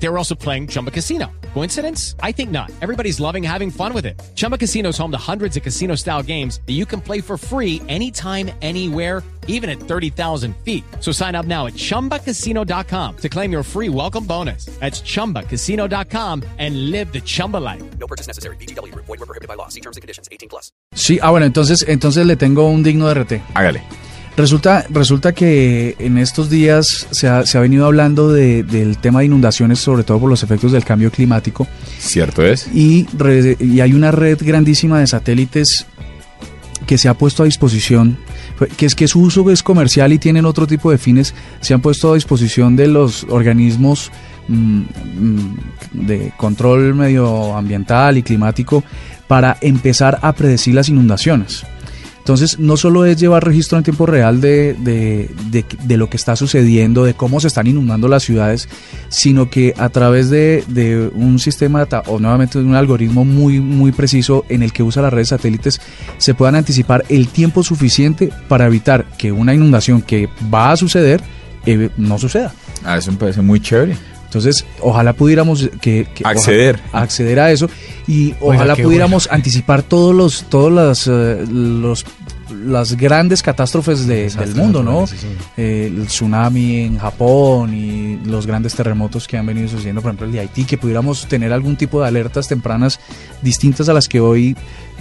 They were also playing Chumba Casino. Coincidence? I think not. Everybody's loving having fun with it. Chumba Casino is home to hundreds of casino style games that you can play for free anytime, anywhere, even at 30,000 feet. So sign up now at chumbacasino.com to claim your free welcome bonus. That's chumbacasino.com and live the Chumba life. No purchase necessary. BGW. Void were prohibited by law. See terms and conditions. 18 plus. Sí, ah, bueno, entonces, entonces le tengo un digno de RT. Hágale. Resulta, resulta que en estos días se ha, se ha venido hablando de- del tema de inundaciones, sobre todo por los efectos del cambio climático, ¿Cierto es? y, re- y hay una red grandísima de satélites que se ha puesto a disposición, que es que su uso es comercial y tienen otro tipo de fines, se han puesto a disposición de los organismos mm, mm, de control medioambiental y climático para empezar a predecir las inundaciones. Entonces, no solo es llevar registro en tiempo real de, de- de- lo que está sucediendo, de cómo se están inundando las ciudades, sino que a través de, de un sistema o nuevamente un algoritmo muy, muy preciso en el que usa las redes satélites, se puedan anticipar el tiempo suficiente para evitar que una inundación que va a suceder eh, no suceda. Ah, eso me parece muy chévere. Entonces, ojalá pudiéramos que, que- Acceder. ojalá- acceder a eso y ojalá pudiéramos anticipar todos los todos las eh, los las grandes catástrofes de- del mundo, ¿no? naturales, sí, sí. Eh, el tsunami en Japón y los grandes terremotos que han venido sucediendo, por ejemplo el de Haití, que pudiéramos tener algún tipo de alertas tempranas distintas a las que hoy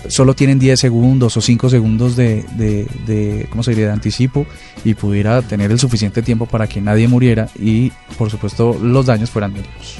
solo tienen 10 segundos o 5 segundos de, de, de, ¿cómo se diría?, de anticipo y pudiera tener el suficiente tiempo para que nadie muriera y, por supuesto, los daños fueran mínimos.